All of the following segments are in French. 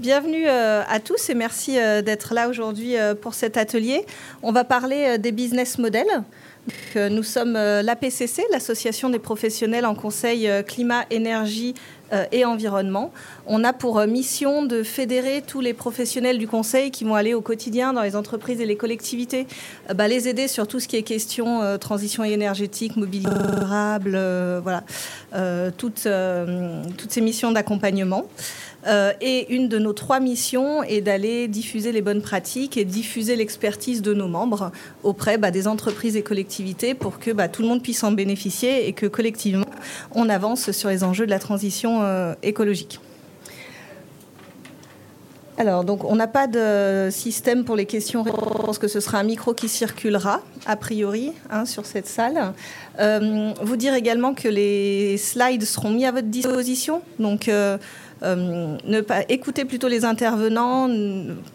Bienvenue euh, à tous et merci euh, d'être là aujourd'hui euh, pour cet atelier. On va parler des business models. Nous sommes l'APCC, l'Association des professionnels en conseil climat, énergie et environnement. On a pour mission de fédérer tous les professionnels du conseil qui vont aller au quotidien dans les entreprises et les collectivités, bah, les aider sur tout ce qui est question transition énergétique, mobilité durable, voilà, toutes, toutes ces missions d'accompagnement. Euh, et une de nos trois missions est d'aller diffuser les bonnes pratiques et diffuser l'expertise de nos membres auprès bah, des entreprises et collectivités pour que bah, tout le monde puisse en bénéficier et que collectivement, on avance sur les enjeux de la transition euh, écologique. Alors, donc, on n'a pas de système pour les questions. Je pense que ce sera un micro qui circulera, a priori, hein, sur cette salle. Euh, vous dire également que les slides seront mis à votre disposition. Donc, ne pas écouter plutôt les intervenants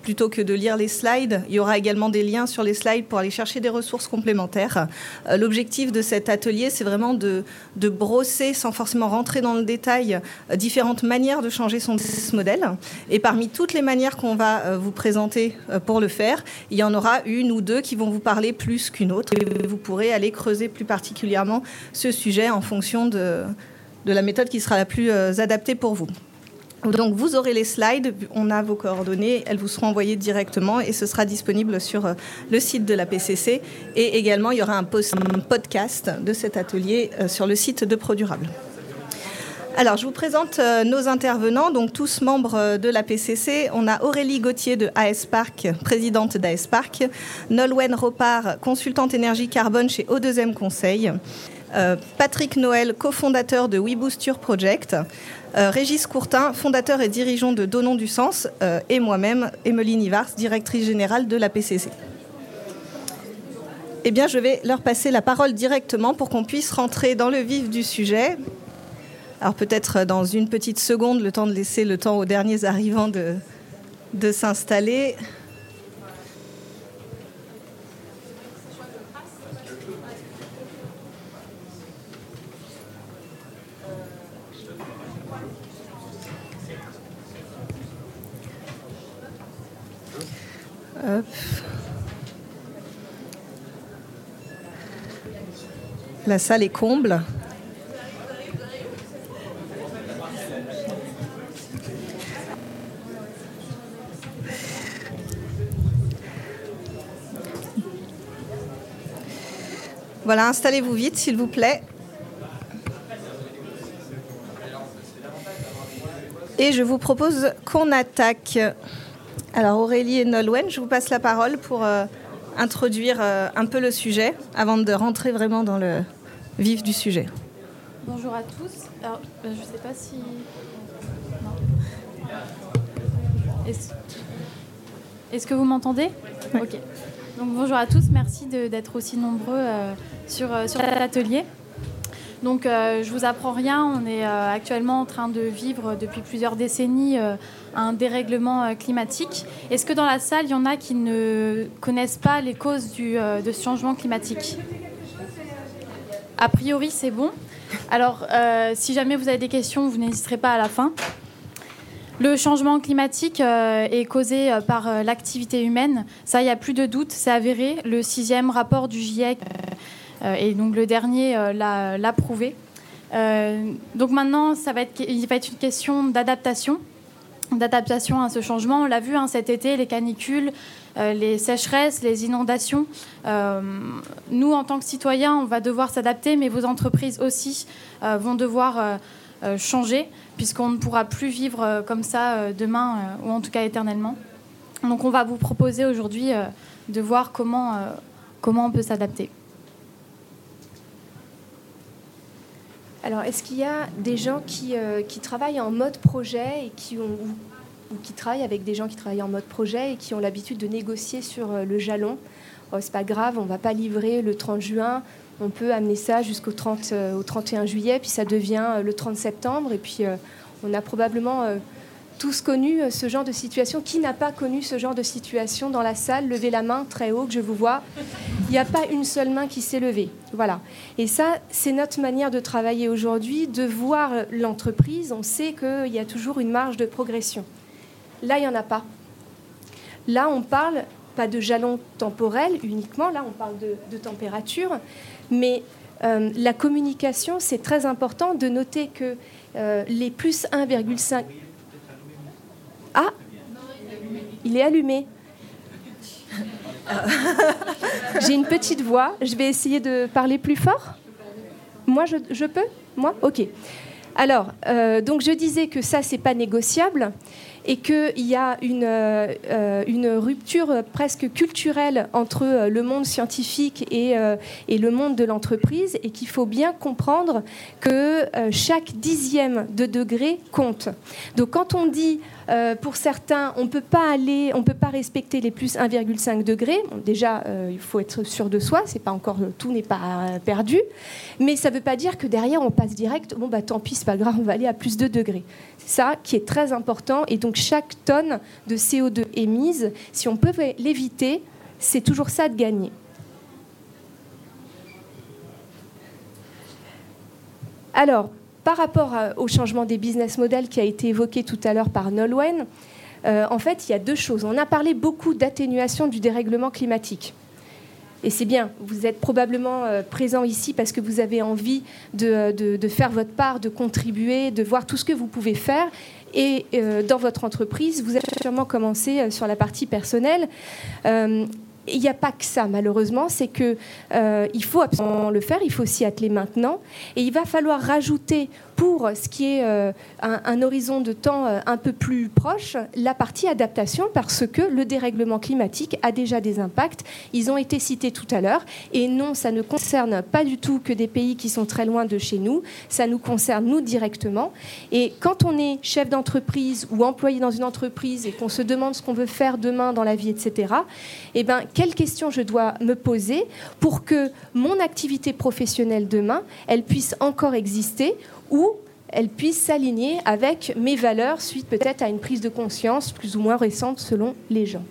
plutôt que de lire les slides. Il y aura également des liens sur les slides pour aller chercher des ressources complémentaires. Euh, l'objectif de cet atelier, c'est vraiment de, brosser, sans forcément rentrer dans le détail, euh, différentes manières de changer son modèle. Et parmi toutes les manières qu'on va vous présenter pour le faire, il y en aura une ou deux qui vont vous parler plus qu'une autre. Et vous pourrez aller creuser plus particulièrement ce sujet en fonction de la méthode qui sera la plus adaptée pour vous. Donc vous aurez les slides, on a vos coordonnées, elles vous seront envoyées directement et ce sera disponible sur euh, le site de la PCC. Et également, il y aura un podcast de cet atelier euh, sur le site de ProDurable. Alors, je vous présente euh, nos intervenants, donc tous membres de la PCC. On a Aurélie Gauthier de AS Park, présidente d'AS Park, Nolwenn Ropard, consultante énergie carbone chez O2M Conseil, Patrick Noël, cofondateur de WeBoosture Project, euh, Régis Courtin, fondateur et dirigeant de Donnons du Sens, euh, et moi-même, Emeline Ivars, directrice générale de la PCC. Eh bien, je vais leur passer la parole directement pour qu'on puisse rentrer dans le vif du sujet. Alors peut-être dans une petite seconde, le temps de laisser le temps aux derniers arrivants de s'installer. La salle est comble. Voilà, installez-vous vite, s'il vous plaît. Et je vous propose qu'on attaque. Alors Aurélie et Nolwenn, je vous passe la parole pour euh, introduire euh, un peu le sujet avant de rentrer vraiment dans le vif du sujet. Bonjour à tous. Alors, euh, je ne sais pas si... Est-ce que vous m'entendez Ok. Donc bonjour à tous, merci d'être aussi nombreux sur, sur cet atelier. Donc euh, je vous apprends rien, on est euh, actuellement en train de vivre depuis plusieurs décennies euh, un dérèglement climatique. Est-ce que dans la salle, il y en a qui ne connaissent pas les causes de ce changement climatique? A priori, c'est bon. Alors si jamais vous avez des questions, vous n'hésiterez pas à la fin. Le changement climatique est causé par l'activité humaine. Ça, il n'y a plus de doute, c'est avéré. Le sixième rapport du GIEC euh, et donc le dernier euh, l'a prouvé. Euh, donc maintenant, ça va être, il va être une question d'adaptation d'adaptation à ce changement. On l'a vu hein, cet été, les canicules, les sécheresses, les inondations. nous, en tant que citoyens, on va devoir s'adapter, mais vos entreprises aussi vont devoir changer, puisqu'on ne pourra plus vivre comme ça demain, ou en tout cas éternellement. Donc on va vous proposer aujourd'hui de voir comment, comment on peut s'adapter. Alors, est-ce qu'il y a des gens qui, euh, travaillent en mode projet et qui ont, ou, qui travaillent avec des gens qui travaillent en mode projet et qui ont l'habitude de négocier sur euh, le jalon? Oh, C'est pas grave, on va pas livrer le 30 juin, on peut amener ça jusqu'au 30, euh, 31 juillet, puis ça devient le 30 septembre, et puis on a probablement tous connu euh, ce genre de situation. Qui n'a pas connu ce genre de situation dans la salle? Levez la main très haut, que je vous vois. Il n'y a pas une seule main qui s'est levée. Voilà. Et ça, c'est notre manière de travailler aujourd'hui, de voir l'entreprise. On sait qu'il y a toujours une marge de progression. Là, il n'y en a pas. Là, on parle pas de jalon temporel uniquement, là, on parle de, température, mais euh, la communication, c'est très important de noter que euh, les plus 1,5... Ah Il est allumé. J'ai une petite voix, je vais essayer de parler plus fort. Moi, je, peux? Moi? Ok. Alors, euh, donc je disais que ça, c'est pas négociable et qu'il y a une, euh, euh, une, rupture presque culturelle entre le monde scientifique et, et le monde de l'entreprise et qu'il faut bien comprendre que chaque dixième de degré compte. Donc quand on dit euh, pour certains, on ne peut pas aller, on peut pas respecter les plus 1,5 degrés. déjà, euh, il faut être sûr de soi. C'est pas encore tout n'est pas perdu, mais ça ne veut pas dire que derrière on passe direct. Bon bah tant pis, c'est pas grave, on va aller à plus de degrés. C'est ça qui est très important. Et donc chaque tonne de CO2 émise, si on peut l'éviter, c'est toujours ça de gagner. Alors, par rapport au changement des business models qui a été évoqué tout à l'heure par Nolwenn, euh, en fait, il y a deux choses. On a parlé beaucoup d'atténuation du dérèglement climatique. Et c'est bien, vous êtes probablement euh, présent ici parce que vous avez envie de, faire votre part, de contribuer, de voir tout ce que vous pouvez faire. Et euh, dans votre entreprise, vous avez sûrement commencé sur la partie personnelle. Il n'y a pas que ça, malheureusement, c'est euh, faut absolument le faire, il faut s'y atteler maintenant, et il va falloir rajouter pour ce qui est euh, un, horizon de temps euh, un peu plus proche, la partie adaptation, parce que le dérèglement climatique a déjà des impacts. Ils ont été cités tout à l'heure. Et non, ça ne concerne pas du tout que des pays qui sont très loin de chez nous. Ça nous concerne, nous, directement. Et quand on est chef d'entreprise ou employé dans une entreprise et qu'on se demande ce qu'on veut faire demain dans la vie, etc., eh ben, quelles questions je dois me poser pour que mon activité professionnelle demain, elle puisse encore exister ou elle puisse s'aligner avec mes valeurs suite peut-être à une prise de conscience plus ou moins récente selon les gens.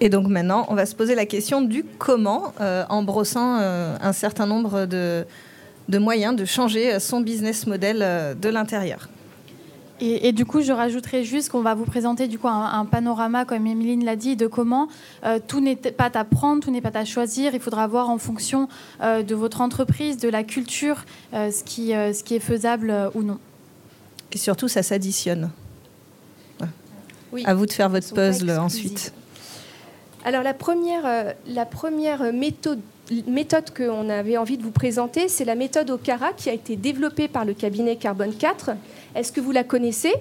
Et donc maintenant, on va se poser la question du comment, euh, en brossant euh, un certain nombre de, moyens de changer son business model euh, de l'intérieur. Et, du coup, je rajouterais juste qu'on va vous présenter du coup un, panorama, comme Emeline l'a dit, de comment euh, tout n'est pas à prendre, tout n'est pas à choisir. Il faudra voir en fonction euh, de votre entreprise, de la culture, euh, ce, qui, ce qui est faisable ou non. Et surtout, ça s'additionne. Oui. À vous de faire votre puzzle ensuite. Alors la première, la première méthode méthode qu'on avait envie de vous présenter, c'est la méthode OCARA qui a été développée par le cabinet Carbone 4 est-ce que vous la connaissez?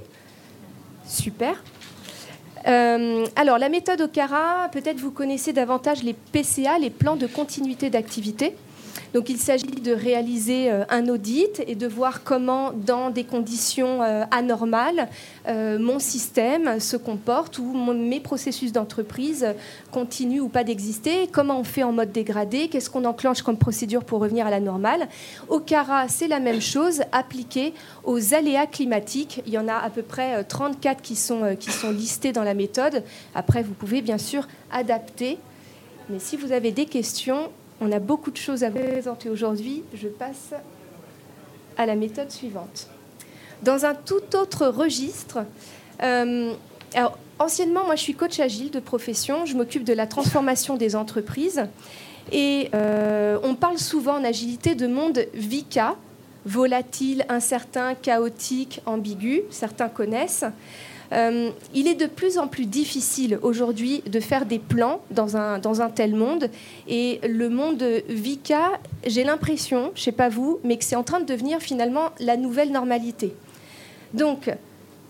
Super. Euh, alors, la méthode OCARA, peut-être vous connaissez davantage les PCA, les plans de continuité d'activité. Donc il s'agit de réaliser euh, un audit et de voir comment, dans des conditions euh, anormales, euh, mon système se comporte ou mes processus d'entreprise continuent ou pas d'exister, comment on fait en mode dégradé, qu'est-ce qu'on enclenche comme procédure pour revenir à la normale. Au CARA, c'est la même chose, appliquée aux aléas climatiques. Il y en a à peu près 34 qui sont, qui sont listés dans la méthode. Après, vous pouvez bien sûr adapter. Mais si vous avez des questions, on a beaucoup de choses à présenter aujourd'hui. Je passe à la méthode suivante. Dans un tout autre registre, euh, anciennement, moi je suis coach agile de profession, je m'occupe de la transformation des entreprises. Et euh, on parle souvent en agilité de monde VICA, volatile, incertain, chaotique, ambigu, certains connaissent. Euh, il est de plus en plus difficile aujourd'hui de faire des plans dans un, dans un tel monde. Et le monde VICA, j'ai l'impression, je ne sais pas vous, mais que c'est en train de devenir finalement la nouvelle normalité. Donc,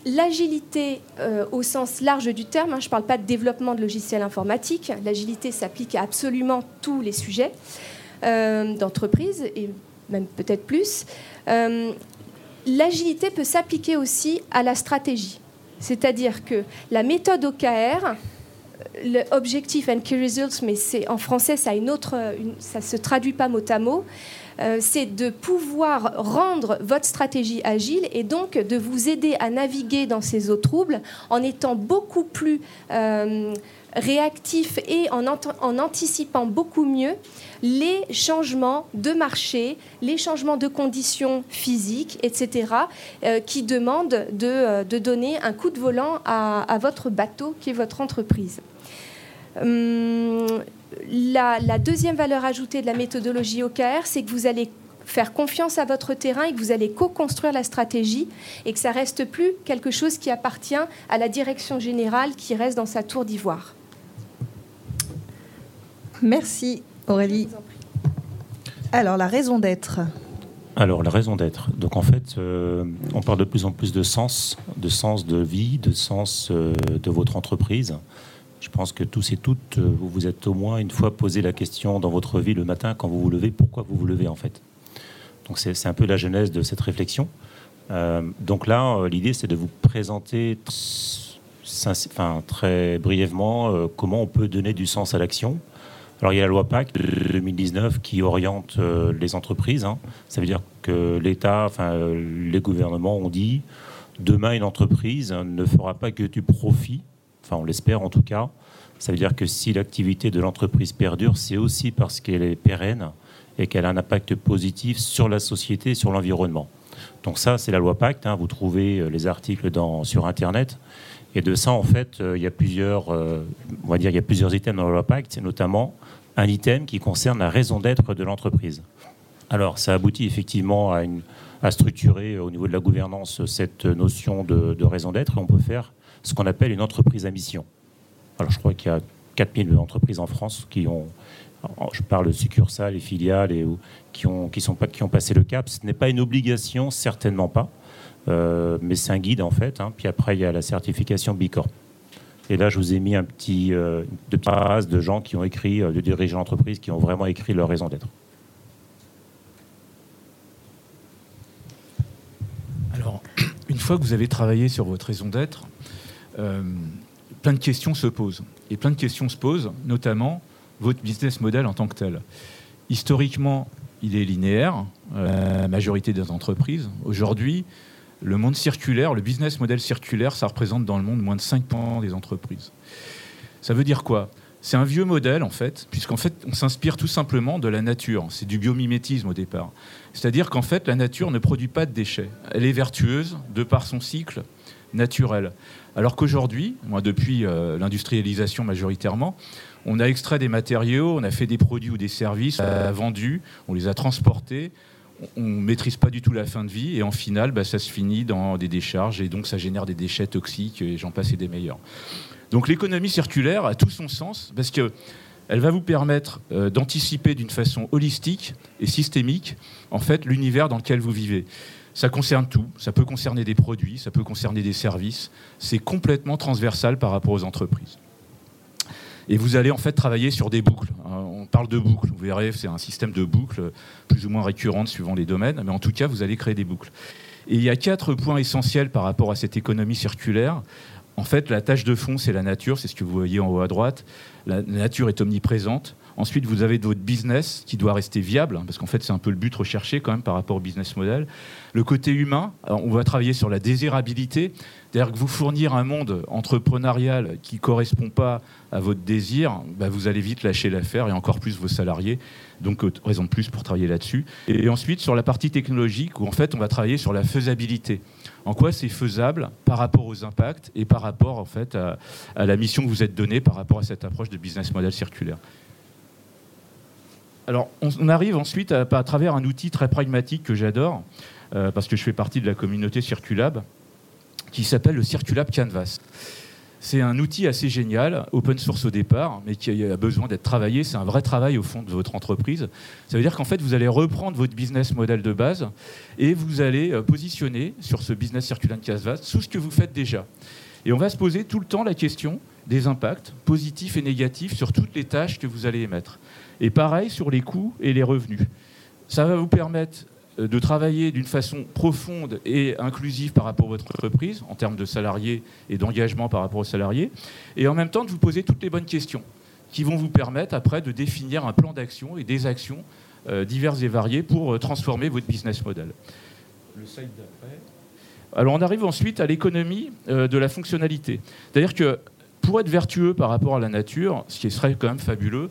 L'agilité euh, au sens large du terme, hein, je ne parle pas de développement de logiciels informatiques, l'agilité s'applique à absolument tous les sujets euh, d'entreprise et même peut-être plus. l'agilité peut s'appliquer aussi à la stratégie. C'est-à-dire que la méthode OKR, le Objective and Key Results, mais c'est en français, ça une ça se traduit pas mot à mot. c'est de pouvoir rendre votre stratégie agile et donc de vous aider à naviguer dans ces eaux troubles en étant beaucoup plus réactif et en, anticipant beaucoup mieux les changements de marché, les changements de conditions physiques, etc., euh, qui demandent euh, de, donner un coup de volant à, votre bateau qui est votre entreprise. Hum, la, la, deuxième valeur ajoutée de la méthodologie OKR, c'est que vous allez faire confiance à votre terrain et que vous allez co-construire la stratégie et que ça reste plus quelque chose qui appartient à la direction générale qui reste dans sa tour d'ivoire. Merci Aurélie. Alors, la raison d'être alors, la raison d'être. Donc, en fait, euh, on parle de plus en plus de sens, de sens de vie, de sens euh, de votre entreprise. Je pense que tous et toutes, euh, vous vous êtes au moins une fois posé la question dans votre vie le matin, quand vous vous levez, pourquoi vous vous levez, en fait? Donc, c'est un peu la genèse de cette réflexion. donc là, l'idée, c'est de vous présenter enfin, très brièvement comment on peut donner du sens à l'action alors il y a la loi PAC de 2019 qui oriente euh, les entreprises. Hein. Ça veut dire que l'État, enfin euh, les gouvernements ont dit demain une entreprise ne fera pas que du profit. Enfin on l'espère en tout cas. Ça veut dire que si l'activité de l'entreprise perdure, c'est aussi parce qu'elle est pérenne et qu'elle a un impact positif sur la société sur l'environnement. Donc ça, c'est la loi Pacte. Hein. Vous trouvez euh, les articles sur Internet. Et de ça, en fait, il y a plusieurs, on va dire, il y a plusieurs items dans la loi Pacte, notamment un item qui concerne la raison d'être de l'entreprise. Alors, ça aboutit effectivement à, structurer au niveau de la gouvernance cette notion de, raison d'être on peut faire ce qu'on appelle une entreprise à mission. Alors, je crois qu'il y a 4000 entreprises en France qui ont, je parle de succursales et filiales qui ont, qui, sont qui ont passé le cap. Ce n'est pas une obligation, certainement pas, euh, mais c'est un guide en fait. Hein. Puis après, il y a la certification Bicorp. Et là, je vous ai mis un petit, euh, de gens qui ont écrit, euh, de dirigeants d'entreprise, qui ont vraiment écrit leur raison d'être. Alors, une fois que vous avez travaillé sur votre raison d'être, euh, plein de questions se posent. Et plein de questions se posent, notamment votre business model en tant que tel. Historiquement, il est linéaire, la majorité des entreprises. Aujourd'hui, le monde circulaire, le business model circulaire, ça représente dans le monde moins de 5% des entreprises. Ça veut dire quoi? C'est un vieux modèle, en fait, puisqu'en fait, on s'inspire tout simplement de la nature. C'est du biomimétisme au départ. C'est-à-dire qu'en fait, la nature ne produit pas de déchets. Elle est vertueuse de par son cycle naturel. Alors qu'aujourd'hui, depuis euh, l'industrialisation majoritairement, on a extrait des matériaux, on a fait des produits ou des services, on a vendu, on les a transportés, on ne maîtrise pas du tout la fin de vie et en final, bah, ça se finit dans des décharges et donc ça génère des déchets toxiques et j'en passe et des meilleurs. Donc l'économie circulaire a tout son sens parce que elle va vous permettre euh, d'anticiper d'une façon holistique et systémique en fait l'univers dans lequel vous vivez. Ça concerne tout, ça peut concerner des produits, ça peut concerner des services, c'est complètement transversal par rapport aux entreprises. Et vous allez en fait travailler sur des boucles. Hein, on parle de boucles, vous verrez, c'est un système de boucles plus ou moins récurrentes suivant les domaines, mais en tout cas, vous allez créer des boucles. Et il y a quatre points essentiels par rapport à cette économie circulaire. En fait, la tâche de fond, c'est la nature, c'est ce que vous voyez en haut à droite. La nature est omniprésente. Ensuite, vous avez votre business qui doit rester viable, hein, parce qu'en fait, c'est un peu le but recherché quand même par rapport au business model. Le côté humain, on va travailler sur la désirabilité, c'est-à-dire que vous fournir un monde entrepreneurial qui ne correspond pas à votre désir, bah, vous allez vite lâcher l'affaire et encore plus vos salariés. Donc, raison de plus pour travailler là-dessus. Et ensuite, sur la partie technologique, où en fait, on va travailler sur la faisabilité. En quoi c'est faisable par rapport aux impacts et par rapport en fait à, à la mission que vous êtes donnée par rapport à cette approche de business model circulaire? Alors, on, arrive ensuite à, travers un outil très pragmatique que j'adore, euh, parce que je fais partie de la communauté Circulab, qui s'appelle le Circulab Canvas. C'est un outil assez génial, open source au départ, mais qui a besoin d'être travaillé. C'est un vrai travail au fond de votre entreprise. Ça veut dire qu'en fait, vous allez reprendre votre business model de base et vous allez euh, positionner sur ce business Circulab Canvas tout ce que vous faites déjà. Et on va se poser tout le temps la question des impacts positifs et négatifs sur toutes les tâches que vous allez émettre. Et pareil sur les coûts et les revenus. Ça va vous permettre euh, de travailler d'une façon profonde et inclusive par rapport à votre entreprise, en termes de salariés et d'engagement par rapport aux salariés, et en même temps de vous poser toutes les bonnes questions qui vont vous permettre après de définir un plan d'action et des actions divers et variés pour transformer votre business model. Le slide d'après. Alors on arrive ensuite à l'économie de la fonctionnalité. C'est-à-dire que pour être vertueux par rapport à la nature, ce qui serait quand même fabuleux,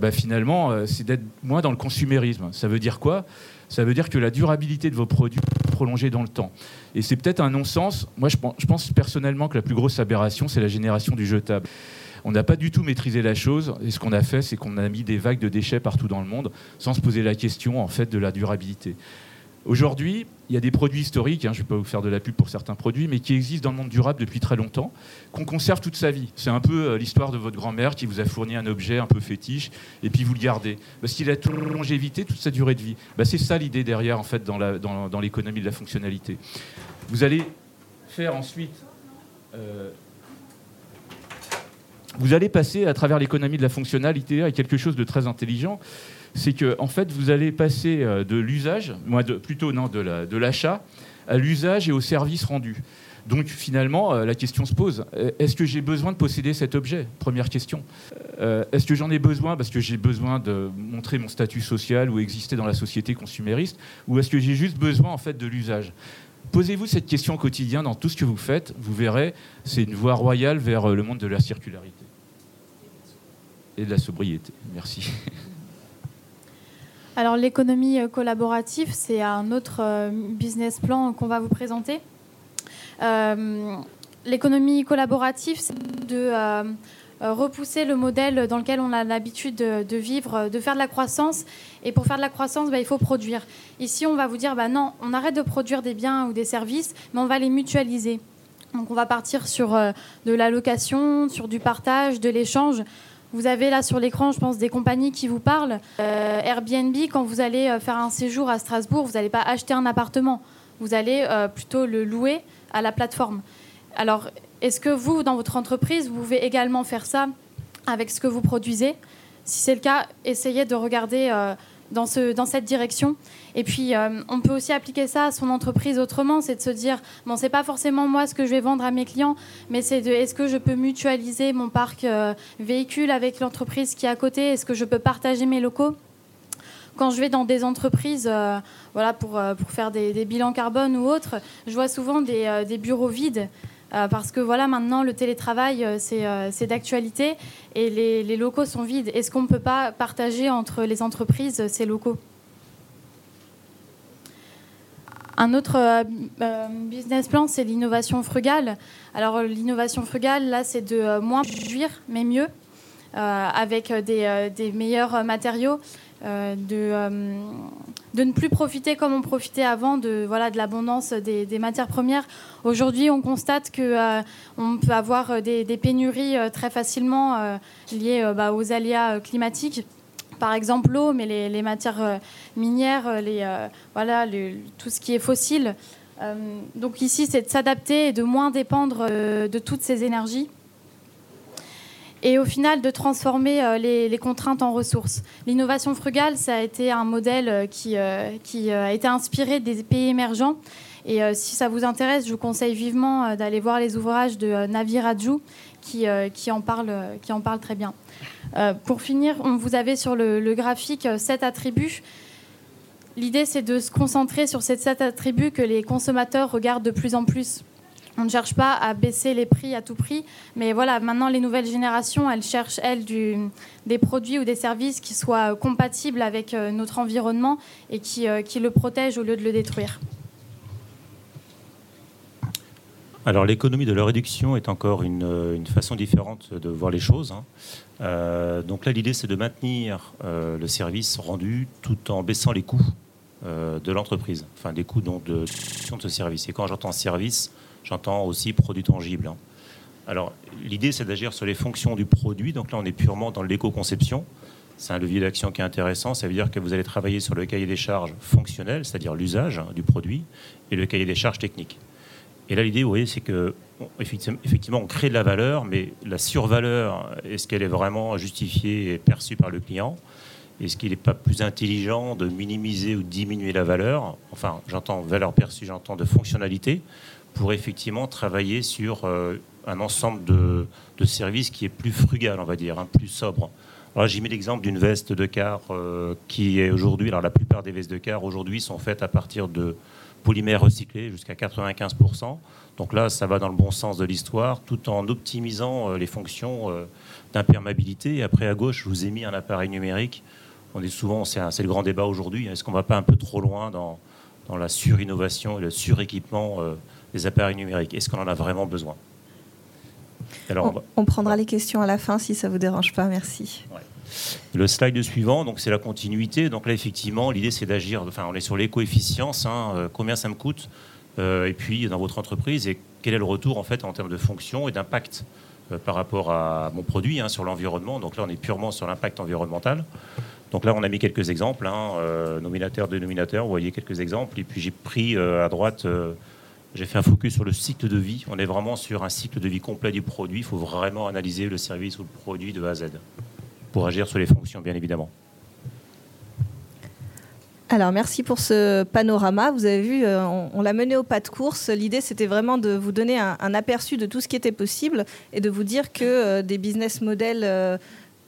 bah, finalement, c'est d'être moins dans le consumérisme. Ça veut dire quoi? Ça veut dire que la durabilité de vos produits prolongée dans le temps. Et c'est peut-être un non-sens. Moi, je pense, je pense personnellement que la plus grosse aberration, c'est la génération du jetable. On n'a pas du tout maîtrisé la chose. Et ce qu'on a fait, c'est qu'on a mis des vagues de déchets partout dans le monde sans se poser la question en fait de la durabilité. Aujourd'hui, il y a des produits historiques, hein, je ne vais pas vous faire de la pub pour certains produits, mais qui existent dans le monde durable depuis très longtemps, qu'on conserve toute sa vie. C'est un peu euh, l'histoire de votre grand-mère qui vous a fourni un objet un peu fétiche, et puis vous le gardez. Parce qu'il a toute longévité, toute sa durée de vie. Bah, c'est ça l'idée derrière, en fait, dans l'économie de la fonctionnalité. Vous allez faire ensuite... Euh, vous allez passer à travers l'économie de la fonctionnalité à quelque chose de très intelligent c'est que en fait, vous allez passer euh, de l'usage, plutôt non, de l'achat, à l'usage et au service rendu. Donc finalement, euh, la question se pose, euh, est-ce que j'ai besoin de posséder cet objet? Première question. est-ce que j'en ai besoin parce que j'ai besoin de montrer mon statut social ou exister dans la société consumériste? Ou est-ce que j'ai juste besoin en fait de l'usage? Posez-vous cette question au quotidien dans tout ce que vous faites. Vous verrez, c'est une voie royale vers le monde de la circularité et de la sobriété. Merci. Alors l'économie euh, collaborative, c'est un autre euh, business plan qu'on va vous présenter. Euh, l'économie collaborative, c'est de repousser le modèle dans lequel on a l'habitude de, vivre, de faire de la croissance. Et pour faire de la croissance, bah, il faut produire. Ici, on va vous dire, bah, non, on arrête de produire des biens ou des services, mais on va les mutualiser. Donc on va partir sur de la location, sur du partage, de l'échange. Vous avez là sur l'écran, je pense, des compagnies qui vous parlent. Euh, Airbnb, quand vous allez euh, faire un séjour à Strasbourg, vous n'allez pas acheter un appartement. Vous allez euh, plutôt le louer à la plateforme. Alors, est-ce que vous, dans votre entreprise, vous pouvez également faire ça avec ce que vous produisez? Si c'est le cas, essayez de regarder dans, ce, dans cette direction. Et puis, euh, on peut aussi appliquer ça à son entreprise autrement, c'est de se dire, bon, c'est pas forcément moi ce que je vais vendre à mes clients, mais c'est de, est-ce que je peux mutualiser mon parc euh, véhicule avec l'entreprise qui est à côté? Est-ce que je peux partager mes locaux? Quand je vais dans des entreprises euh, voilà, pour, pour faire des, bilans carbone ou autres, je vois souvent des, des bureaux vides. Parce que voilà, maintenant, le télétravail, c'est d'actualité et les, locaux sont vides. Est-ce qu'on ne peut pas partager entre les entreprises ces locaux? Un autre euh, euh, business plan, c'est l'innovation frugale. Alors l'innovation frugale, là, c'est de euh, moins produire, mais mieux, avec des, meilleurs matériaux, de, de ne plus profiter comme on profitait avant de voilà de l'abondance des, matières premières. Aujourd'hui, on constate que on peut avoir des, pénuries très facilement liées bah, aux aléas climatiques par exemple l'eau, mais les, matières euh, minières, euh, les, euh, voilà, tout ce qui est fossile. donc ici, c'est de s'adapter et de moins dépendre de toutes ces énergies. Et au final, de transformer les, contraintes en ressources. L'innovation frugale, ça a été un modèle qui, qui a été inspiré des pays émergents. Et si ça vous intéresse, je vous conseille vivement d'aller voir les ouvrages de Navi Raju qui, en parle, très bien. Euh, pour finir, on vous avez sur le, graphique euh, sept attributs. L'idée, c'est de se concentrer sur ces sept attributs que les consommateurs regardent de plus en plus. On ne cherche pas à baisser les prix à tout prix, mais voilà, maintenant les nouvelles générations, elles cherchent, elles, des produits ou des services qui soient compatibles avec euh, notre environnement et qui, qui le protègent au lieu de le détruire. Alors l'économie de la réduction est encore une, façon différente de voir les choses. Hein. Euh, donc là, l'idée, c'est de maintenir euh, le service rendu tout en baissant les coûts euh, de l'entreprise, enfin des coûts donc, de, de ce service. Et quand j'entends service, j'entends aussi produit tangible. Hein. Alors l'idée, c'est d'agir sur les fonctions du produit. Donc là, on est purement dans l'éco-conception. C'est un levier d'action qui est intéressant. Ça veut dire que vous allez travailler sur le cahier des charges fonctionnel, c'est-à-dire l'usage hein, du produit, et le cahier des charges techniques. Et là, l'idée, vous voyez, c'est que effectivement, on crée de la valeur, mais la survaleur, est-ce qu'elle est vraiment justifiée et perçue par le client? Est-ce qu'il n'est pas plus intelligent de minimiser ou diminuer la valeur Enfin, j'entends valeur perçue, j'entends de fonctionnalité, pour effectivement travailler sur euh, un ensemble de, services qui est plus frugal, on va dire, hein, plus sobre? Alors j'ai mis l'exemple d'une veste de car euh, qui est aujourd'hui, alors la plupart des vestes de car aujourd'hui sont faites à partir de polymères recyclés jusqu'à 95%. Donc là, ça va dans le bon sens de l'histoire, tout en optimisant euh, les fonctions d'imperméabilité. Après, à gauche, je vous ai mis un appareil numérique. On est souvent, c'est le grand débat aujourd'hui. Est-ce qu'on ne va pas un peu trop loin dans, dans la surinnovation et le suréquipement des appareils numériques? Est-ce qu'on en a vraiment besoin? Alors, on, prendra les questions à la fin si ça vous dérange pas. Merci. Le slide suivant, donc c'est la continuité. Donc là, effectivement, l'idée c'est d'agir. Enfin, on est sur l'éco-efficience. Hein, euh, combien ça me coûte euh, Et puis dans votre entreprise, et quel est le retour en fait en termes de fonction et d'impact euh, par rapport à mon produit hein, sur l'environnement. Donc là, on est purement sur l'impact environnemental. Donc là, on a mis quelques exemples, hein, nominateur, dénominateur. Vous voyez quelques exemples. Et puis j'ai pris à droite j'ai fait un focus sur le cycle de vie. On est vraiment sur un cycle de vie complet du produit. Il faut vraiment analyser le service ou le produit de A à Z pour agir sur les fonctions, bien évidemment. Alors, merci pour ce panorama. Vous avez vu, euh, on, l'a mené au pas de course. L'idée, c'était vraiment de vous donner un, aperçu de tout ce qui était possible et de vous dire que euh, des business models euh,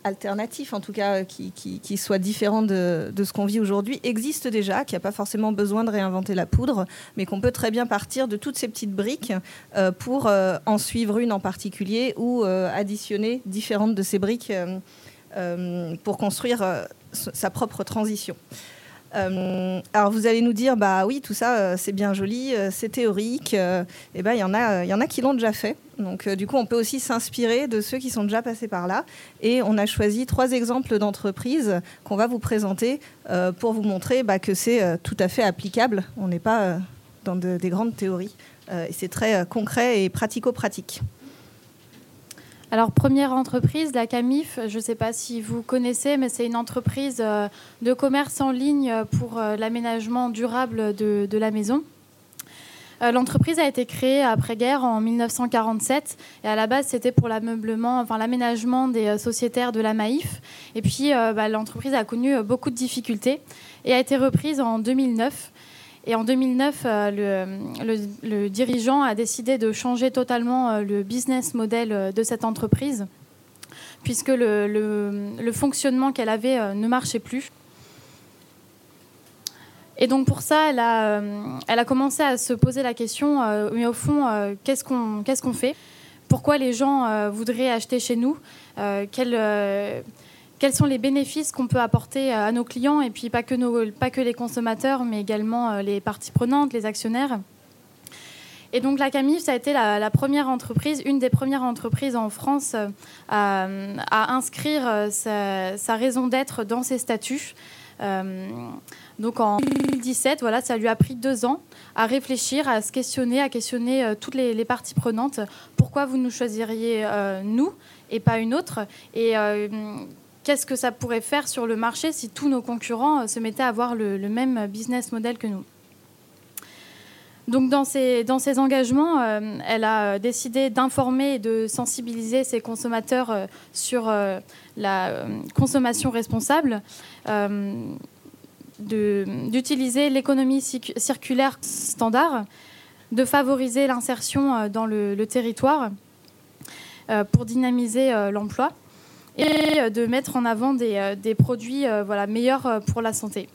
alternatif, en tout cas qui, qui, soit différent de, ce qu'on vit aujourd'hui, existe déjà, qui n'a pas forcément besoin de réinventer la poudre, mais qu'on peut très bien partir de toutes ces petites briques euh, pour euh, en suivre une en particulier ou euh, additionner différentes de ces briques pour construire sa propre transition. Euh, alors vous allez nous dire, bah oui, tout ça, euh, c'est bien joli, euh, c'est théorique. et ben il y en a, qui l'ont déjà fait. Donc du coup, on peut aussi s'inspirer de ceux qui sont déjà passés par là. Et on a choisi trois exemples d'entreprises qu'on va vous présenter pour vous montrer bah, que c'est tout à fait applicable. On n'est pas dans des grandes théories. c'est très concret et pratico-pratique. Alors, première entreprise, la Camif, je ne sais pas si vous connaissez, mais c'est une entreprise euh, de commerce en ligne pour euh, l'aménagement durable de, la maison. Euh, l'entreprise a été créée après-guerre en 1947 et à la base c'était pour l'ameublement, enfin l'aménagement des sociétaires de la Maïf. Et puis bah, l'entreprise a connu beaucoup de difficultés et a été reprise en 2009 et en 2009, euh, le, dirigeant a décidé de changer totalement euh, le business model euh, de cette entreprise, puisque le, fonctionnement qu'elle avait ne marchait plus. Et donc pour ça, elle a, commencé à se poser la question, mais au fond, qu'est-ce qu'on fait? Pourquoi les gens voudraient acheter chez nous? Quels sont les bénéfices qu'on peut apporter à nos clients et puis pas que, nos, pas les consommateurs, mais également euh, les parties prenantes, les actionnaires. Et donc la Camif, ça a été la, première entreprise, une des premières entreprises en France euh, à, inscrire euh, sa, raison d'être dans ses statuts. donc en 2017, voilà, ça lui a pris deux ans à réfléchir, à se questionner, à questionner toutes les, parties prenantes. Pourquoi vous nous choisiriez nous et pas une autre? Qu'est-ce que ça pourrait faire sur le marché si tous nos concurrents euh, se mettaient à avoir le, même business model que nous? Donc dans ces engagements, euh, elle a décidé d'informer et de sensibiliser ses consommateurs euh, sur la consommation responsable, d'utiliser l'économie circulaire standard, de favoriser l'insertion dans le territoire pour dynamiser l'emploi et euh, de mettre en avant des, euh, produits euh, voilà, meilleurs pour la santé.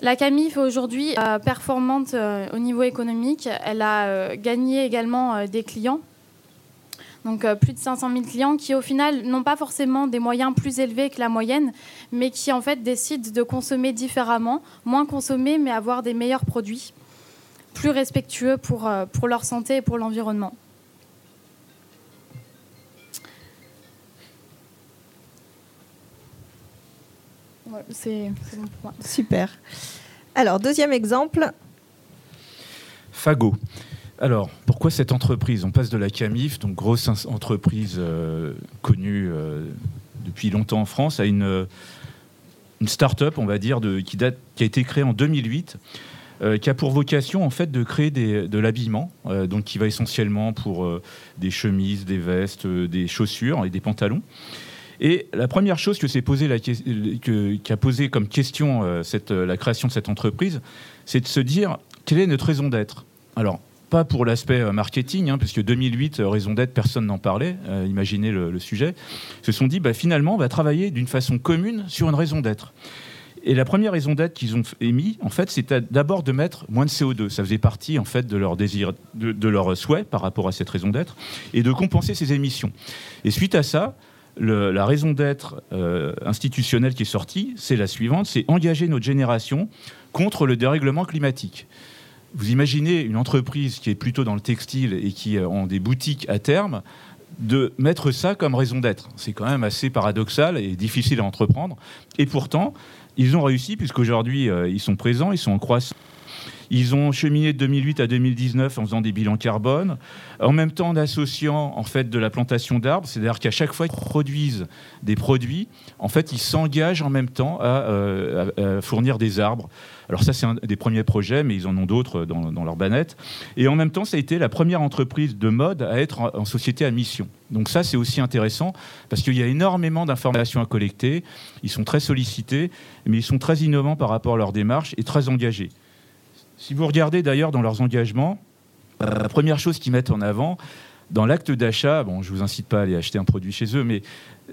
La Camif aujourd'hui performante au niveau économique. Elle a gagné également des clients, donc plus de 500 000 clients qui au final n'ont pas forcément des moyens plus élevés que la moyenne, mais qui en fait décident de consommer différemment, moins consommer mais avoir des meilleurs produits, plus respectueux pour leur santé et pour l'environnement. C'est bon pour moi. Super. Alors, deuxième exemple. Fago. Alors, pourquoi cette entreprise? On passe de la Camif, donc grosse entreprise euh, connue euh, depuis longtemps en France, à une, une start-up, on va dire, de, qui, date, qui a été créée en 2008, euh, qui a pour vocation en fait de créer des, de l'habillement, donc qui va essentiellement pour des chemises, des vestes, des chaussures et des pantalons. Et la première chose que s'est posé qui a posé comme question euh, euh, la création de cette entreprise, c'est de se dire quelle est notre raison d'être? Alors, pas pour l'aspect marketing, hein, puisque 2008, raison d'être, personne n'en parlait, imaginez le, sujet, se sont dit, bah, finalement, on va travailler d'une façon commune sur une raison d'être. Et la première raison d'être qu'ils ont émis, en fait, c'était d'abord de mettre moins de CO2. Ça faisait partie, en fait, de leur désir, de, leur souhait par rapport à cette raison d'être, et de compenser ces émissions. Et suite à ça, la raison d'être euh, institutionnelle qui est sortie, c'est la suivante, c'est engager notre génération contre le dérèglement climatique. Vous imaginez une entreprise qui est plutôt dans le textile et qui a des boutiques à terme, de mettre ça comme raison d'être. C'est quand même assez paradoxal et difficile à entreprendre. Et pourtant, ils ont réussi, puisqu'aujourd'hui, euh, ils sont présents, ils sont en croissance. Ils ont cheminé de 2008 à 2019 en faisant des bilans carbone, en même temps en associant en fait de la plantation d'arbres, c'est-à-dire qu'à chaque fois qu'ils produisent des produits, en fait ils s'engagent en même temps à, euh, fournir des arbres. Alors ça c'est un des premiers projets, mais ils en ont d'autres dans, leur banette. Et en même temps, ça a été la première entreprise de mode à être en, en société à mission. Donc ça c'est aussi intéressant parce qu'il y a énormément d'informations à collecter. Ils sont très sollicités, mais ils sont très innovants par rapport à leur démarche et très engagés. Si vous regardez d'ailleurs dans leurs engagements, la première chose qu'ils mettent en avant, dans l'acte d'achat, bon, je ne vous incite pas à aller acheter un produit chez eux, mais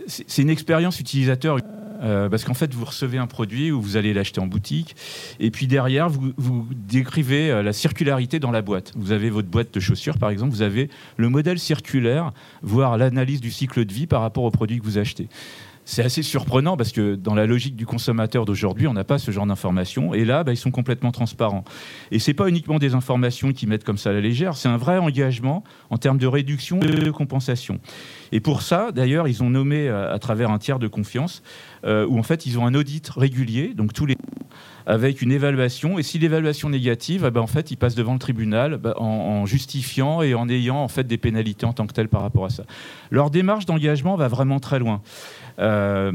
c'est une expérience utilisateur. Euh, parce qu'en fait, vous recevez un produit ou vous allez l'acheter en boutique, et puis derrière, vous, vous, décrivez euh, la circularité dans la boîte. Vous avez votre boîte de chaussures, par exemple, vous avez le modèle circulaire, voire l'analyse du cycle de vie par rapport au produit que vous achetez c'est assez surprenant parce que dans la logique du consommateur d'aujourd'hui, on n'a pas ce genre d'informations. Et là, bah, ils sont complètement transparents. Et ce n'est pas uniquement des informations qui mettent comme ça à la légère, c'est un vrai engagement en termes de réduction et de compensation. Et pour ça, d'ailleurs, ils ont nommé euh, à travers un tiers de confiance, euh, où en fait, ils ont un audit régulier, donc tous les avec une évaluation. Et si l'évaluation négative, eh ben, en fait, ils passent devant le tribunal bah, en, justifiant et en ayant en fait des pénalités en tant que telles par rapport à ça. Leur démarche d'engagement va vraiment très loin. Euh,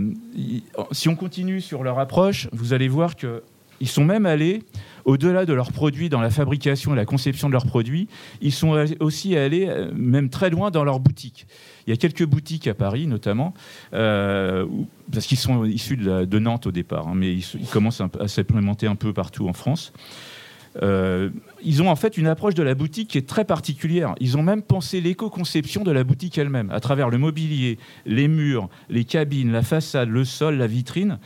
si on continue sur leur approche, vous allez voir qu'ils sont même allés au-delà de leurs produits dans la fabrication et la conception de leurs produits, ils sont aussi allés euh, même très loin dans leurs boutiques. Il y a quelques boutiques à Paris notamment, euh, parce qu'ils sont issus de, Nantes au départ, hein, mais ils, commencent à s'implémenter un peu partout en France. Euh, ils ont en fait une approche de la boutique qui est très particulière. Ils ont même pensé l'éco-conception de la boutique elle-même, à travers le mobilier, les murs, les cabines, la façade, le sol, la vitrine.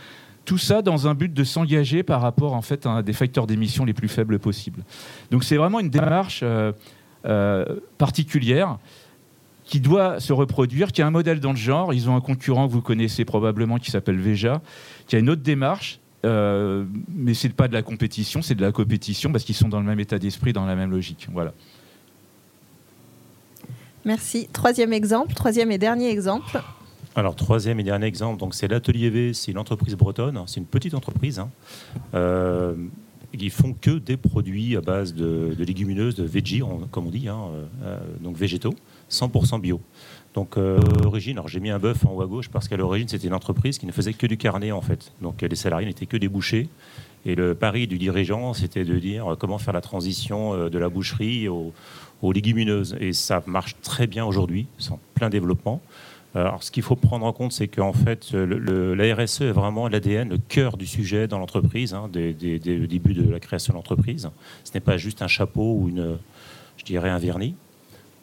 Tout ça dans un but de s'engager par rapport en fait à des facteurs d'émission les plus faibles possibles. Donc c'est vraiment une démarche euh, euh, particulière qui doit se reproduire, qui a un modèle dans le genre. Ils ont un concurrent que vous connaissez probablement qui s'appelle Veja, qui a une autre démarche euh, mais c'est pas de la compétition, c'est de la compétition parce qu'ils sont dans le même état d'esprit, dans la même logique. Voilà. Merci. Troisième exemple, troisième et dernier exemple. Alors, troisième et dernier exemple, donc c'est l'Atelier V, c'est une entreprise bretonne, c'est une petite entreprise. Hein. Euh, ils font que des produits à base de, légumineuses, de veggie, comme on dit, hein, euh, donc végétaux, 100% bio. Donc, euh, l'origine, alors j'ai mis un bœuf en haut à gauche parce qu'à l'origine, c'était une entreprise qui ne faisait que du carnet en fait. Donc, les salariés n'étaient que des bouchers. Et le pari du dirigeant, c'était de dire comment faire la transition euh, de la boucherie aux, légumineuses. Et ça marche très bien aujourd'hui, c'est en plein développement. Euh, alors, ce qu'il faut prendre en compte, c'est qu'en fait, la RSE est vraiment l'ADN, le cœur du sujet dans l'entreprise, hein, dès, le début de la création de l'entreprise. Ce n'est pas juste un chapeau ou une, je dirais, un vernis.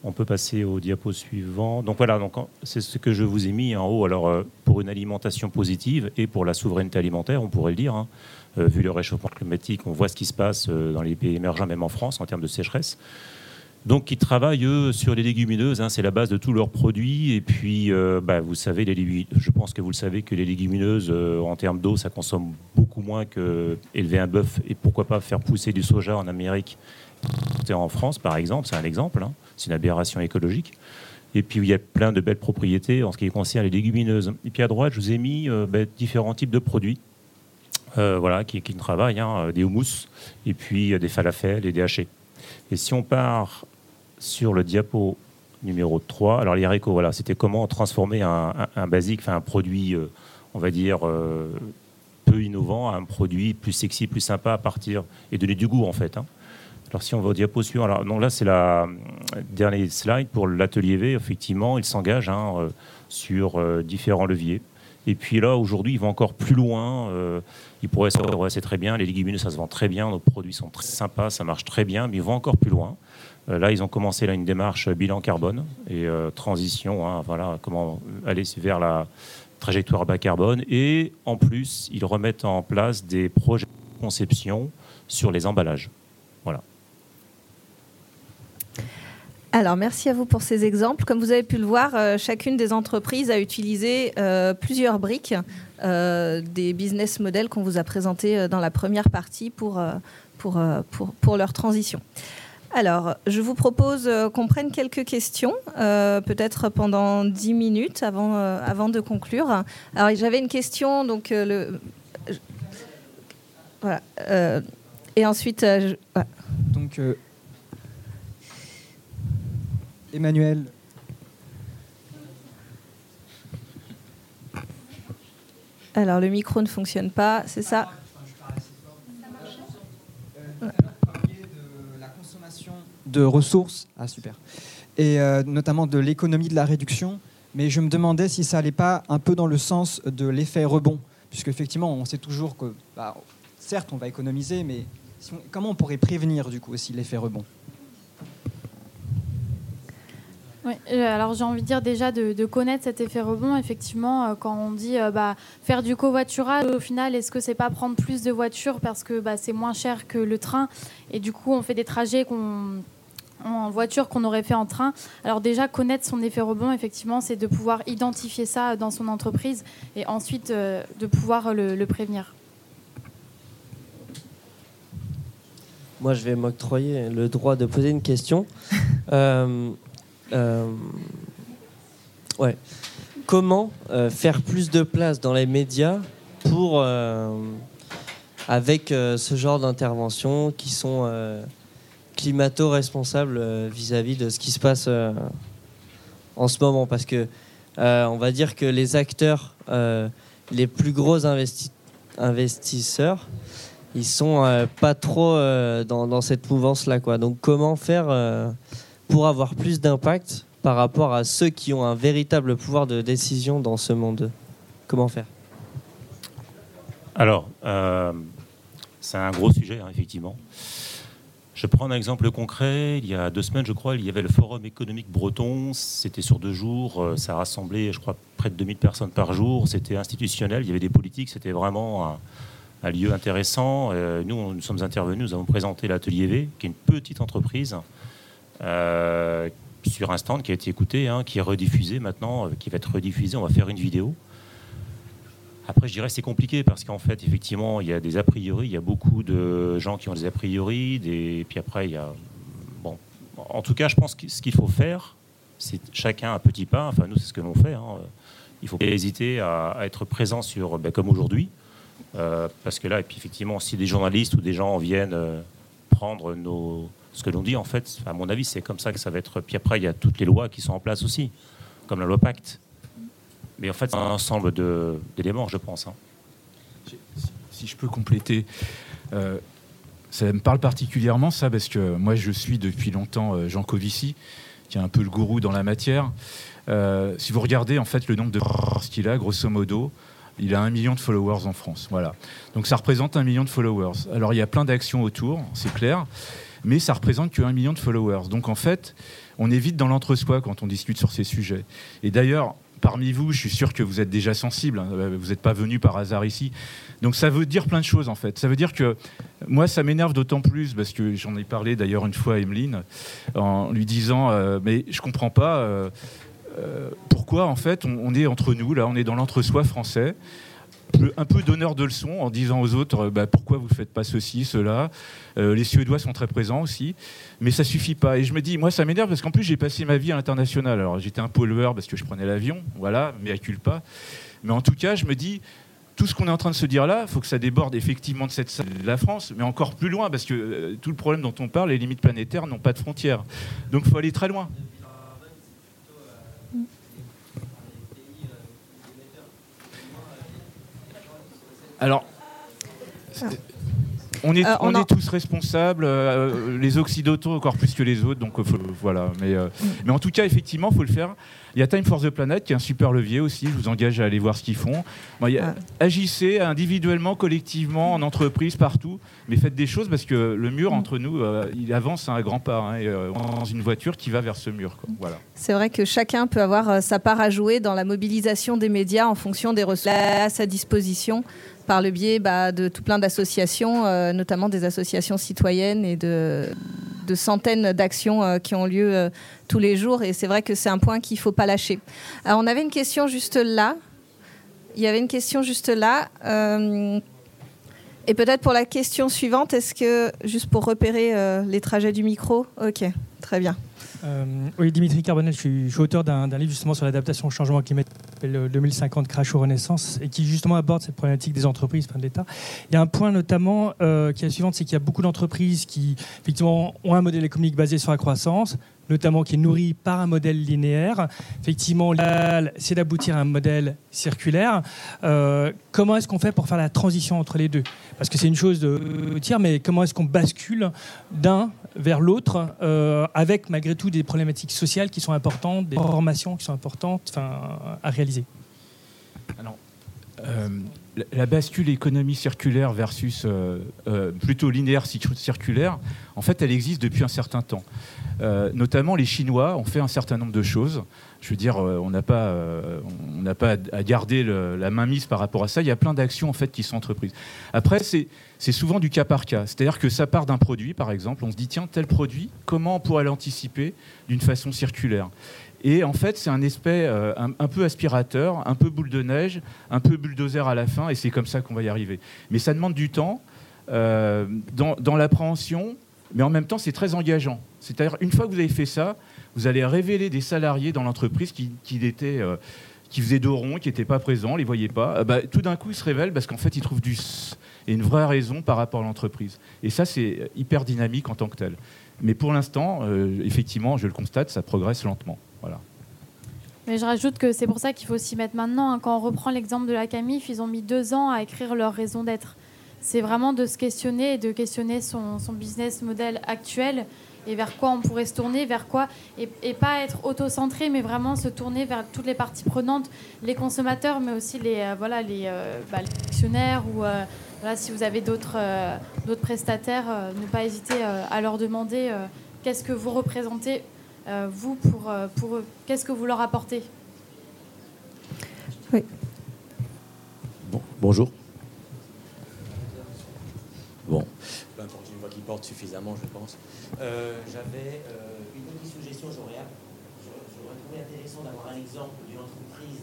On peut passer au diapo suivant. Donc voilà, donc c'est ce que je vous ai mis en haut. Alors euh, pour une alimentation positive et pour la souveraineté alimentaire, on pourrait le dire. Hein. Euh, vu le réchauffement climatique, on voit ce qui se passe euh, dans les pays émergents, même en France, en termes de sécheresse. Donc, ils travaillent, sur les légumineuses. Hein, c'est la base de tous leurs produits. Et puis, bah, je pense que vous le savez que les légumineuses, en termes d'eau, ça consomme beaucoup moins que élever un bœuf. Et pourquoi pas faire pousser du soja en Amérique en France, par exemple. C'est un exemple. Hein. C'est une aberration écologique. Et puis il y a plein de belles propriétés en ce qui concerne les légumineuses. Et puis à droite, je vous ai mis euh, ben, différents types de produits. Euh, voilà, qui, qui travaillent, hein, des houmous, et puis des falafels et des hachés. Et si on part sur le diapo numéro 3, alors les voilà, c'était comment transformer un, basique, un produit, euh, on va dire, peu innovant, à un produit plus sexy, plus sympa à partir, et donner du goût en fait. Hein. Alors si on va au diapo suivant, alors non, là c'est la euh, dernière slide pour l'atelier V. Effectivement, il s'engage hein, euh, sur euh, différents leviers. Et puis là, aujourd'hui, il va encore plus loin. il pourrait c'est très bien. Les légumineuses, ça se vend très bien. Nos produits sont très sympas, ça marche très bien. Mais ils vont encore plus loin. là, ils ont commencé une démarche bilan carbone et transition, hein, voilà, comment aller vers la trajectoire bas carbone. Et en plus, ils remettent en place des projets de conception sur les emballages. Voilà. Alors, merci à vous pour ces exemples. Comme vous avez pu le voir, euh, chacune des entreprises a utilisé euh, plusieurs briques euh, des business models qu'on vous a présentés dans la première partie pour, pour, pour, leur transition. Alors, je vous propose qu'on prenne quelques questions, peut-être pendant 10 minutes avant, avant de conclure. Alors, j'avais une question, donc le, et ensuite, donc Emmanuel. Alors le micro ne fonctionne pas, c'est ça de la consommation de ressources, ah super, et euh, notamment de l'économie de la réduction, mais je me demandais si ça n'allait pas un peu dans le sens de l'effet rebond, puisque effectivement on sait toujours que, bah, certes on va économiser, mais comment on pourrait prévenir du coup aussi l'effet rebond? Oui, euh, alors j'ai envie de dire déjà de, connaître cet effet rebond. Effectivement, euh, quand on dit euh, bah, faire du covoiturage, au final, est-ce que c'est pas prendre plus de voitures parce que bah, c'est moins cher que le train? Et du coup on fait des trajets en voiture qu'on aurait fait en train. Alors déjà, connaître son effet rebond, effectivement, c'est de pouvoir identifier ça dans son entreprise et ensuite de pouvoir le, le, prévenir. Moi, je vais m'octroyer le droit de poser une question. Euh, ouais. Comment euh, faire plus de place dans les médias pour, euh, avec ce genre d'interventions qui sont climato-responsables vis-à-vis de ce qui se passe en ce moment? Parce que on va dire que les acteurs, les plus gros investisseurs, ils sont pas trop dans, dans, cette mouvance-là. Quoi. Donc comment faire pour avoir plus d'impact par rapport à ceux qui ont un véritable pouvoir de décision dans ce monde Comment faire? Alors, euh, c'est un gros sujet, hein, effectivement. Je prends un exemple concret. Il y a deux semaines, je crois, il y avait le Forum économique breton. C'était sur deux jours. Euh, ça rassemblait, je crois, près de 2000 personnes par jour. C'était institutionnel. Il y avait des politiques. C'était vraiment un, lieu intéressant. Euh, nous, nous sommes intervenus. Nous avons présenté l'Atelier V, qui est une petite entreprise sur un stand qui a été écouté, hein, qui est rediffusé maintenant, euh, qui va être rediffusé. On va faire une vidéo. Après, je dirais c'est compliqué parce qu'en fait, effectivement, il y a des a priori, il y a beaucoup de gens qui ont des a priori, des... puis après, il y a. Bon. En tout cas, je pense que ce qu'il faut faire, c'est chacun un petit pas. Enfin, nous, c'est ce que l'on fait. Hein. Il faut pas hésiter à, être présent sur, ben, comme aujourd'hui. Euh, parce que là, et puis effectivement, si des journalistes ou des gens viennent prendre nos, ce que l'on dit, en fait, à mon avis, c'est comme ça que ça va être. Puis après, il y a toutes les lois qui sont en place aussi, comme la loi Pacte. Mais en fait, c'est un ensemble d'éléments, je pense. Hein. Si je peux compléter, euh, ça me parle particulièrement, ça, parce que moi, je suis depuis longtemps euh, Jean Covici, qui est un peu le gourou dans la matière. Euh, si vous regardez, en fait, le nombre de qu'il a, grosso modo, il a un million de followers en France. Voilà. Donc ça représente un million de followers. Alors il y a plein d'actions autour, c'est clair mais ça représente que 1 million de followers. Donc en fait, on est vite dans l'entre-soi quand on discute sur ces sujets. Et d'ailleurs, parmi vous, je suis sûr que vous êtes déjà sensible, hein. vous n'êtes pas venu par hasard ici. Donc ça veut dire plein de choses en fait. Ça veut dire que moi, ça m'énerve d'autant plus, parce que j'en ai parlé d'ailleurs une fois à Emeline, en lui disant, euh, mais je comprends pas. Euh, euh, pourquoi en fait on, est entre nous là, on est dans l'entre-soi français, un peu donneur de leçons en disant aux autres bah, pourquoi vous ne faites pas ceci, cela. Euh, les Suédois sont très présents aussi, mais ça suffit pas. Et je me dis, moi ça m'énerve parce qu'en plus j'ai passé ma vie à l'international. Alors j'étais un pollueur parce que je prenais l'avion, voilà, mais à pas. Mais en tout cas, je me dis, tout ce qu'on est en train de se dire là, il faut que ça déborde effectivement de cette salle de la France, mais encore plus loin, parce que euh, tout le problème dont on parle, les limites planétaires n'ont pas de frontières. Donc il faut aller très loin. Alors, On est, Euh, on on en- est tous responsables, euh, les occidentaux encore plus que les autres, donc euh, faut- voilà. Mais, euh, Mm. mais en tout cas, effectivement, il faut le faire. Il y a Time for the Planet qui est un super levier aussi. Je vous engage à aller voir ce qu'ils font. Bon, il y a- Agissez individuellement, collectivement, en entreprise, partout, mais faites des choses parce que le mur entre nous, euh, il avance à un grand pas. hein, et, euh, on est dans une voiture qui va vers ce mur. quoi. Voilà. C'est vrai que chacun peut avoir euh, sa part à jouer dans la mobilisation des médias en fonction des ressources à sa disposition par le biais bah, de tout plein d'associations, euh, notamment des associations citoyennes et de, centaines d'actions euh, qui ont lieu euh, tous les jours. Et c'est vrai que c'est un point qu'il ne faut pas lâcher. Alors, on avait une question juste là. Il y avait une question juste là. Et peut-être pour la question suivante, est-ce que, juste pour repérer les trajets du micro, ok, très bien. Oui, Dimitri Carbonel, je suis, auteur d'un livre justement sur l'adaptation au changement climatique s'appelle euh, 2050 Crash ou Renaissance et qui justement aborde cette problématique des entreprises, enfin de l'État. Il y a un point notamment euh, qui est la suivante, c'est qu'il y a beaucoup d'entreprises qui effectivement ont un modèle économique basé sur la croissance, notamment qui est nourri par un modèle linéaire. Effectivement, l'idéal, c'est d'aboutir à un modèle circulaire. Euh, comment est-ce qu'on fait pour faire la transition entre les deux? Parce que c'est une chose de dire, mais comment est-ce qu'on bascule d'un vers l'autre euh, avec malgré tout des problématiques sociales qui sont importantes, des formations qui sont importantes à réaliser? Alors, euh, la- bascule économie circulaire versus plutôt linéaire cir- circulaire, en fait, elle existe depuis un certain temps. Euh, notamment, les Chinois ont fait un certain nombre de choses. Je veux dire, euh, on n'a pas, euh, on n'a pas à garder la main mise par rapport à ça. Il y a plein d'actions en fait qui sont entreprises. Après, c'est souvent du cas par cas. C'est-à-dire que ça part d'un produit, par exemple. On se dit tiens, tel produit, comment on pourrait l'anticiper d'une façon circulaire? Et en fait, c'est un aspect un, peu aspirateur, un peu boule de neige, un peu bulldozer à la fin, et c'est comme ça qu'on va y arriver. Mais ça demande du temps dans l'appréhension, mais en même temps, c'est très engageant. C'est-à-dire, une fois que vous avez fait ça, vous allez révéler des salariés dans l'entreprise qui, qui étaient, euh, qui faisaient dos rond, qui n'étaient pas présents, les voyaient pas. Euh, bah, tout d'un coup, ils se révèlent parce qu'en fait, ils trouvent du et une vraie raison par rapport à l'entreprise. Et ça, c'est hyper dynamique en tant que tel. Mais pour l'instant, euh, effectivement, je le constate, ça progresse lentement. Voilà. Mais je rajoute que c'est pour ça qu'il faut s'y mettre maintenant. hein. Quand on reprend l'exemple de la Camif, ils ont mis deux ans à écrire leur raison d'être. C'est vraiment de se questionner et de questionner son, son business model actuel et vers quoi on pourrait se tourner, vers quoi, et, et pas être auto-centré, mais vraiment se tourner vers toutes les parties prenantes, les consommateurs, mais aussi les, euh, voilà, les, euh, bah, les actionnaires ou euh, voilà, si vous avez d'autres euh, d'autres prestataires, euh, ne pas hésiter euh, à leur demander euh, qu'est-ce que vous représentez, euh, vous, pour, euh, pour eux, qu'est-ce que vous leur apportez? Bon, bonjour. Bon, peu importe, une voix qui porte suffisamment, je pense. Euh, J'avais euh, une petite suggestion, j'aurais trouvé intéressant d'avoir un exemple d'une entreprise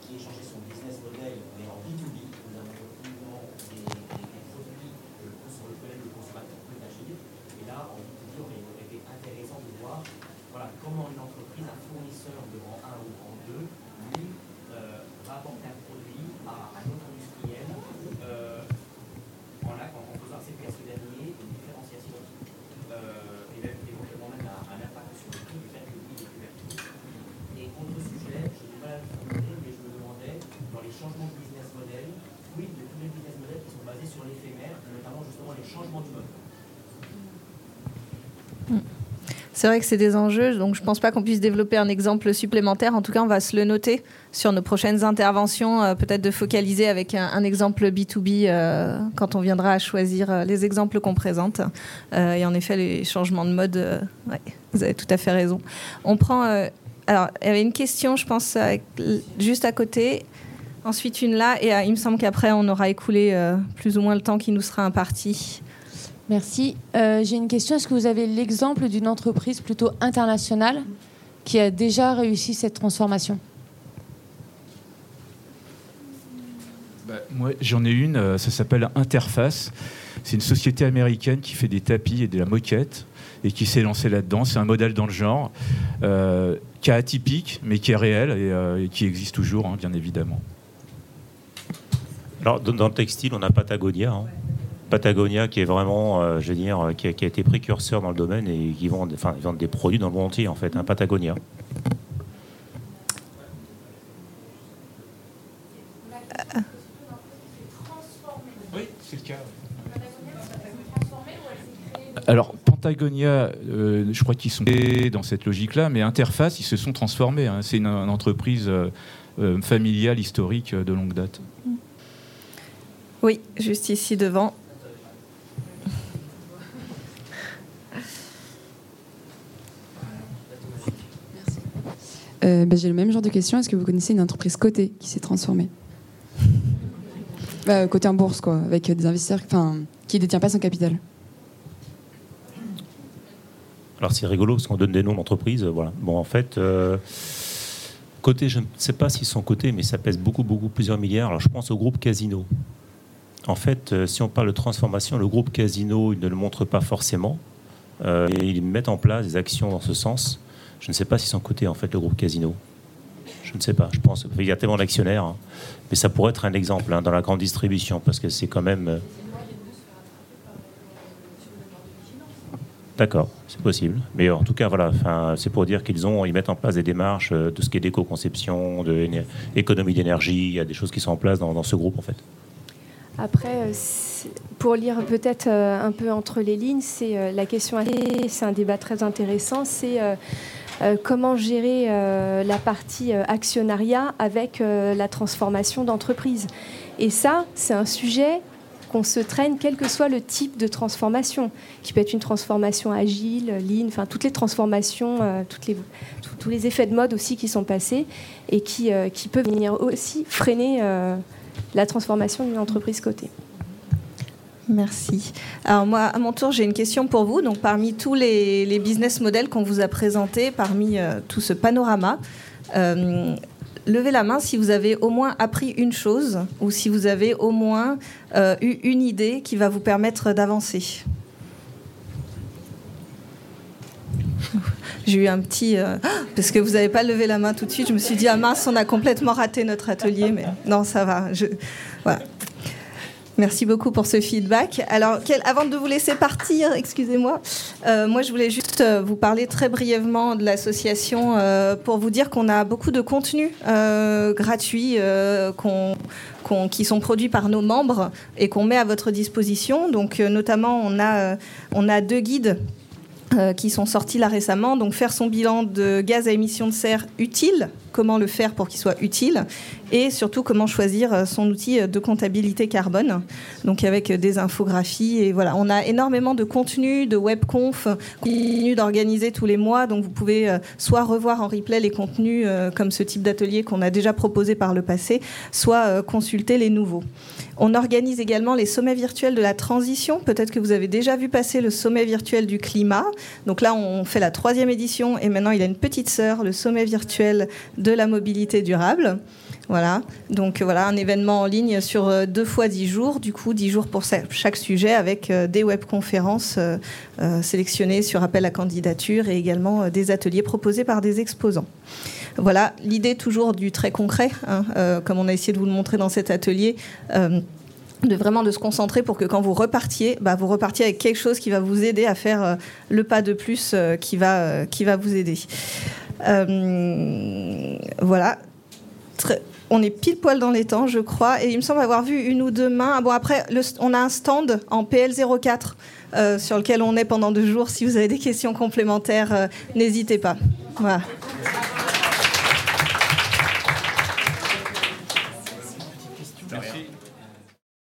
qui a changé son business model, mais en B2B. Nous avons des, des- produits sur lesquels le consommateur peut agir. Et là, en B2B, aurait, aurait été intéressant de voir voilà, comment une entreprise, un fournisseur de rang 1 ou rang 2, lui, euh, va apporter un produit à un autre industriel euh, en, la- en- en faisant accepter à ce dernier une différenciation euh, et même éventuellement même un, un impact sur le prix du fait que le prix est plus vertueux. Et autre sujet, je n'ai pas la formulé, mais je me demandais, dans les changements de business model, oui, de tous les business models qui sont basés sur l'éphémère, notamment justement les changements du mode. C'est vrai que c'est des enjeux, donc je pense pas qu'on puisse développer un exemple supplémentaire. En tout cas, on va se le noter sur nos prochaines interventions, euh, peut-être de focaliser avec un, exemple B2B euh, quand on viendra à choisir euh, les exemples qu'on présente. Euh, et en effet, les changements de mode, vous avez tout à fait raison. On prend. alors, il y avait une question, je pense, juste à côté. Ensuite, une là, et il me semble qu'après, on aura écoulé plus ou moins le temps qui nous sera imparti. Merci. Euh, J'ai une question. Est-ce que vous avez l'exemple d'une entreprise plutôt internationale qui a déjà réussi cette transformation? Bah, moi, j'en ai une, euh, ça s'appelle Interface. C'est une société américaine qui fait des tapis et de la moquette et qui s'est lancée là-dedans. C'est un modèle dans le genre, euh, qui est atypique, mais qui est réel et, euh, et qui existe toujours, hein, bien évidemment. Alors, dans dans le textile, on a Patagonia. hein. Patagonia qui est vraiment, euh, je veux dire, euh, qui a, qui a été précurseur dans le domaine et qui vend, enfin, ils vendent des produits dans le monde entier, en fait, un Patagonia. Oui, c'est le cas. Patagonia, euh, je crois qu'ils sont dans cette logique-là, mais Interface, ils se sont transformés. hein. C'est une, une entreprise euh, euh, familiale, historique euh, de longue date. Oui, juste ici devant. Euh, bah, J'ai le même genre de question. Est-ce que vous connaissez une entreprise cotée qui s'est transformée bah, Cotée en bourse, quoi, avec des investisseurs qui ne détient pas son capital. Alors c'est rigolo parce qu'on donne des noms d'entreprises. euh, Voilà. Bon, en fait, euh, côté, je ne sais pas s'ils sont cotés, mais ça pèse beaucoup, beaucoup, plusieurs milliards. Alors je pense au groupe Casino. En fait, euh, si on parle de transformation, le groupe Casino, il ne le montre pas forcément. Euh, et ils mettent en place des actions dans ce sens. Je ne sais pas s'ils sont cotés, en fait, le groupe Casino. Je ne sais pas. Je pense il y a tellement d'actionnaires. hein. Mais ça pourrait être un exemple hein, dans la grande distribution parce que c'est quand même. euh, D'accord, c'est possible. Mais en tout cas, voilà, c'est pour dire qu'ils ont, ils mettent en place des démarches euh, de ce qui est d'éco-conception, d'économie d'énergie. Il y a des choses qui sont en place dans, dans ce groupe, en fait. Après, euh, pour lire peut-être un peu entre les lignes, c'est la question, c'est un débat très intéressant, c'est comment gérer euh, la partie euh, actionnariat avec euh, la transformation d'entreprise. Et ça, c'est un sujet qu'on se traîne quel que soit le type de transformation, qui peut être une transformation agile, lean, enfin toutes les transformations, euh, tous- les effets de mode aussi qui sont passés et qui, euh, peuvent venir aussi freiner euh, la transformation d'une entreprise cotée. Merci. Alors moi, à mon tour, j'ai une question pour vous. Donc parmi tous les, business models qu'on vous a présentés, parmi euh, tout ce panorama, euh, levez la main si vous avez au moins appris une chose ou si vous avez au moins euh, eu une idée qui va vous permettre d'avancer. J'ai eu un petit... parce que vous n'avez pas levé la main tout de suite, je me suis dit, ah mince, on a complètement raté notre atelier, mais non, ça va. Voilà. Merci beaucoup pour ce feedback. Alors, avant de vous laisser partir, excusez-moi, euh, moi je voulais juste euh, vous parler très brièvement de l'association euh, pour vous dire qu'on a beaucoup de contenus gratuits qui sont produits par nos membres et qu'on met à votre disposition. Donc, notamment, on a, on a deux guides qui sont sortis là récemment. Donc faire son bilan de gaz à émission de serre utile, comment le faire pour qu'il soit utile, et surtout comment choisir euh, son outil de comptabilité carbone. Donc avec euh, des infographies et voilà, on a énormément de contenu, de webconf continue d'organiser tous les mois. Donc vous pouvez euh, soit revoir en replay les contenus euh, comme ce type d'atelier qu'on a déjà proposé par le passé, soit euh, consulter les nouveaux. On organise également les sommets virtuels de la transition. Peut-être que vous avez déjà vu passer le sommet virtuel du climat. Donc là, on fait la troisième édition et maintenant il a une petite sœur, le sommet virtuel de la mobilité durable. Voilà, donc euh, voilà un événement en ligne sur euh, deux fois dix jours, du coup dix jours pour chaque sujet avec euh, des webconférences sélectionnées sur appel à candidature et également des ateliers proposés par des exposants. Voilà, l'idée toujours du très concret, hein, comme on a essayé de vous le montrer dans cet atelier. de vraiment de se concentrer pour que quand vous repartiez, bah, vous repartiez avec quelque chose qui va vous aider à faire le pas de plus qui, va, qui va vous aider. Voilà. On est pile poil dans les temps, je crois, et il me semble avoir vu une ou deux mains. Ah bon, après, on a un stand en PL04 euh, sur lequel on est pendant deux jours. Si vous avez des questions complémentaires, euh, n'hésitez pas. Voilà.